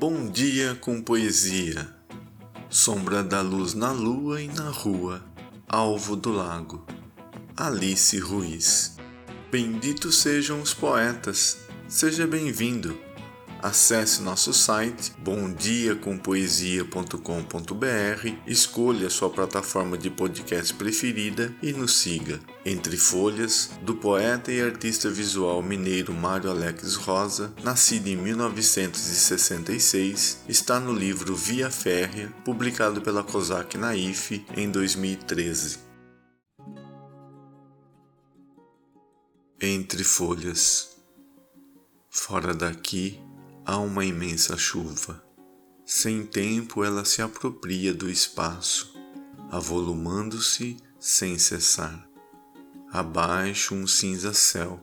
Bom dia com poesia. Sombra da luz na lua e na rua, alvo do lago. Alice Ruiz. Benditos sejam os poetas. Seja bem-vindo. Acesse nosso site bomdiacompoesia.com.br, escolha sua plataforma de podcast preferida e nos siga. Entre Folhas, do poeta e artista visual mineiro Mário Alex Rosa, nascido em 1966, está no livro Via Férrea, publicado pela COSAC Naif em 2013. Entre Folhas Fora daqui, há uma imensa chuva. Sem tempo, ela se apropria do espaço, avolumando-se sem cessar. Abaixo, um cinza céu.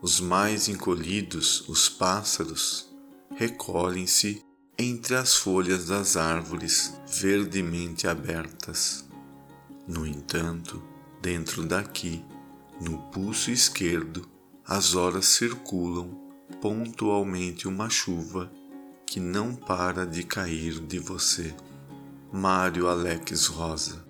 Os mais encolhidos, os pássaros, recolhem-se entre as folhas das árvores verdemente abertas. No entanto, dentro daqui, no pulso esquerdo, as horas circulam pontualmente uma chuva que não para de cair de você. Mário Alex Rosa.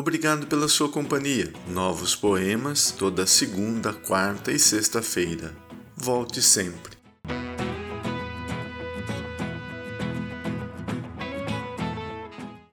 Obrigado pela sua companhia. Novos poemas toda segunda, quarta e sexta-feira. Volte sempre.